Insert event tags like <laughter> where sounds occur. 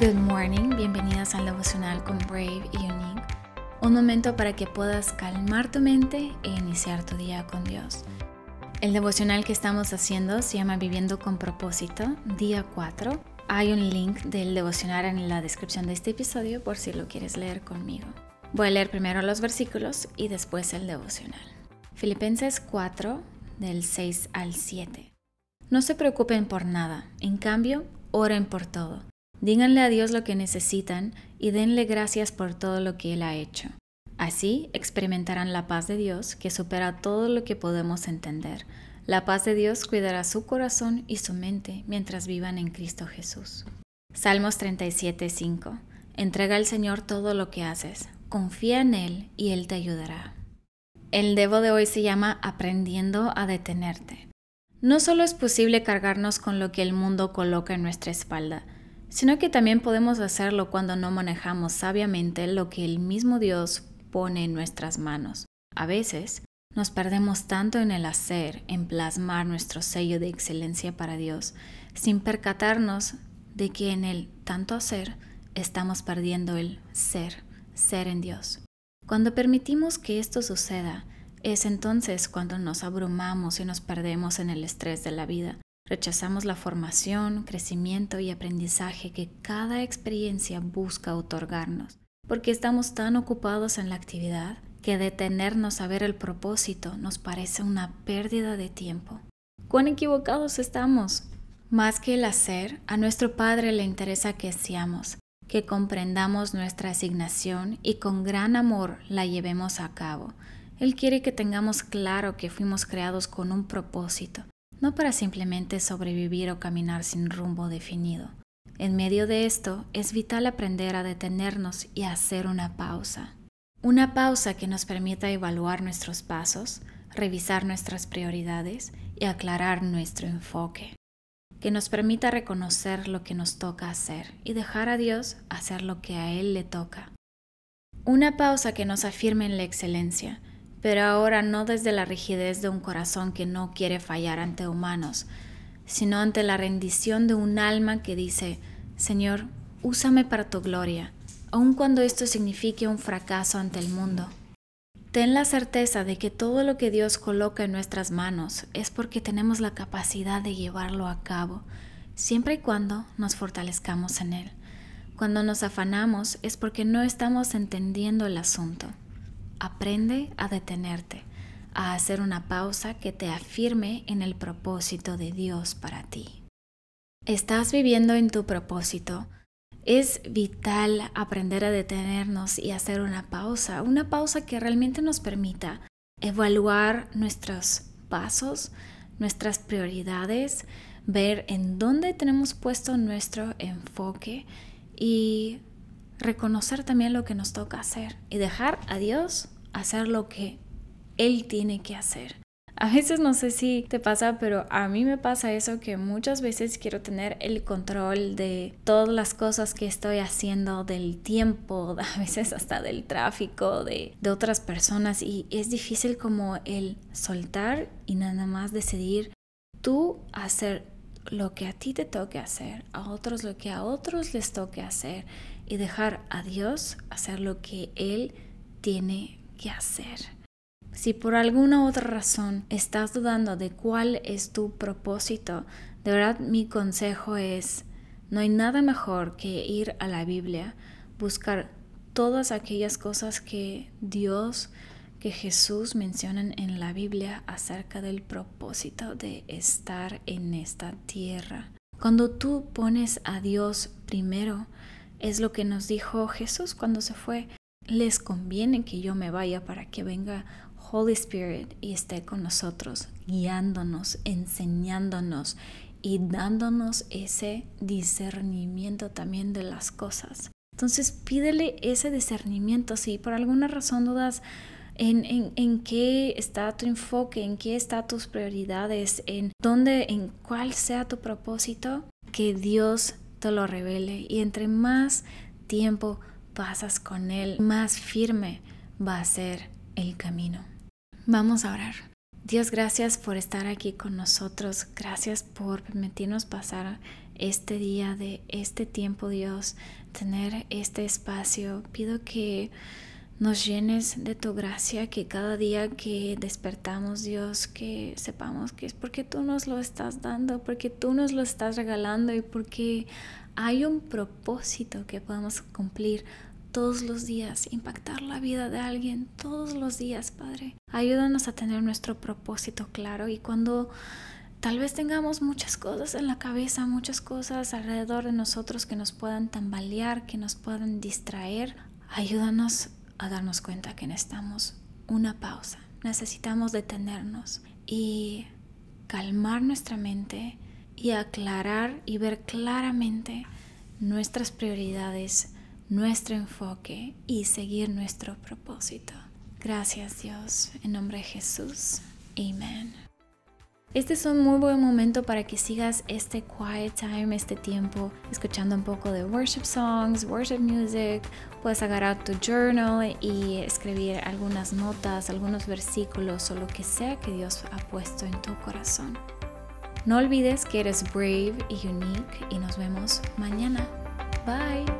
Good morning, bienvenidas al devocional con Brave y Unique. Un momento para que puedas calmar tu mente e iniciar tu día con Dios. El devocional que estamos haciendo se llama Viviendo con propósito, día 4. Hay un link del devocional en la descripción de este episodio por si lo quieres leer conmigo. Voy a leer primero los versículos y después el devocional. Filipenses 4, del 6 al 7. No se preocupen por nada, en cambio, oren por todo Díganle a Dios lo que necesitan y denle gracias por todo lo que Él ha hecho. Así experimentarán la paz de Dios que supera todo lo que podemos entender. La paz de Dios cuidará su corazón y su mente mientras vivan en Cristo Jesús. Salmos 37:5 Entrega al Señor todo lo que haces, confía en Él y Él te ayudará. El devo de hoy se llama Aprendiendo a detenerte. No solo es posible cargarnos con lo que el mundo coloca en nuestra espalda, sino que también podemos hacerlo cuando no manejamos sabiamente lo que el mismo Dios pone en nuestras manos. A veces nos perdemos tanto en el hacer, en plasmar nuestro sello de excelencia para Dios, sin percatarnos de que en el tanto hacer estamos perdiendo el ser, ser en Dios. Cuando permitimos que esto suceda, es entonces cuando nos abrumamos y nos perdemos en el estrés de la vida, Rechazamos la formación, crecimiento y aprendizaje que cada experiencia busca otorgarnos, porque estamos tan ocupados en la actividad que detenernos a ver el propósito nos parece una pérdida de tiempo. ¿Cuán equivocados estamos? Más que el hacer, a nuestro Padre le interesa que seamos, que comprendamos nuestra asignación y con gran amor la llevemos a cabo. Él quiere que tengamos claro que fuimos creados con un propósito no para simplemente sobrevivir o caminar sin rumbo definido. En medio de esto es vital aprender a detenernos y a hacer una pausa. Una pausa que nos permita evaluar nuestros pasos, revisar nuestras prioridades y aclarar nuestro enfoque. Que nos permita reconocer lo que nos toca hacer y dejar a Dios hacer lo que a Él le toca. Una pausa que nos afirme en la excelencia, pero ahora no desde la rigidez de un corazón que no quiere fallar ante humanos, sino ante la rendición de un alma que dice, Señor, úsame para tu gloria, aun cuando esto signifique un fracaso ante el mundo. Ten la certeza de que todo lo que Dios coloca en nuestras manos es porque tenemos la capacidad de llevarlo a cabo, siempre y cuando nos fortalezcamos en Él. Cuando nos afanamos es porque no estamos entendiendo el asunto. Aprende a detenerte, a hacer una pausa que te afirme en el propósito de Dios para ti. ¿Estás viviendo en tu propósito? Es vital aprender a detenernos y hacer una pausa, una pausa que realmente nos permita evaluar nuestros pasos, nuestras prioridades, ver en dónde tenemos puesto nuestro enfoque y reconocer también lo que nos toca hacer y dejar a Dios hacer lo que Él tiene que hacer. A veces no sé si te pasa, pero a mí me pasa eso que muchas veces quiero tener el control de todas las cosas que estoy haciendo, del tiempo, <laughs> a veces hasta del tráfico, de, de otras personas y es difícil como el soltar y nada más decidir tú hacer lo que a ti te toque hacer, a otros lo que a otros les toque hacer y dejar a Dios hacer lo que Él tiene que hacer. Si por alguna otra razón estás dudando de cuál es tu propósito, de verdad mi consejo es, no hay nada mejor que ir a la Biblia, buscar todas aquellas cosas que Dios, que Jesús mencionan en la Biblia acerca del propósito de estar en esta tierra. Cuando tú pones a Dios primero, es lo que nos dijo Jesús cuando se fue les conviene que yo me vaya para que venga Holy Spirit y esté con nosotros, guiándonos, enseñándonos y dándonos ese discernimiento también de las cosas. Entonces pídele ese discernimiento si por alguna razón dudas en, en, en, qué está tu enfoque, en qué están tus prioridades, en dónde, en cuál sea tu propósito, que Dios te lo revele. Y entre más tiempo pasas con Él, más firme va a ser el camino. Vamos a orar. Dios, gracias por estar aquí con nosotros. Gracias por permitirnos pasar este día, de este tiempo, Dios, tener este espacio. Pido que nos llenes de tu gracia, que cada día que despertamos, Dios, que sepamos que es porque tú nos lo estás dando, porque tú nos lo estás regalando y porque hay un propósito que podemos cumplir todos los días, impactar la vida de alguien todos los días, Padre. Ayúdanos a tener nuestro propósito claro y cuando tal vez tengamos muchas cosas en la cabeza, muchas cosas alrededor de nosotros que nos puedan tambalear, que nos puedan distraer, ayúdanos a darnos cuenta que necesitamos una pausa, necesitamos detenernos y calmar nuestra mente y aclarar y ver claramente nuestras prioridades, nuestro enfoque y seguir nuestro propósito. Gracias Dios, en nombre de Jesús. Amén. Este es un muy buen momento para que sigas este quiet time, este tiempo, escuchando un poco de worship songs, worship music. Puedes agarrar tu journal y escribir algunas notas, algunos versículos o lo que sea que Dios ha puesto en tu corazón. No olvides que eres brave y unique y nos vemos mañana. Bye.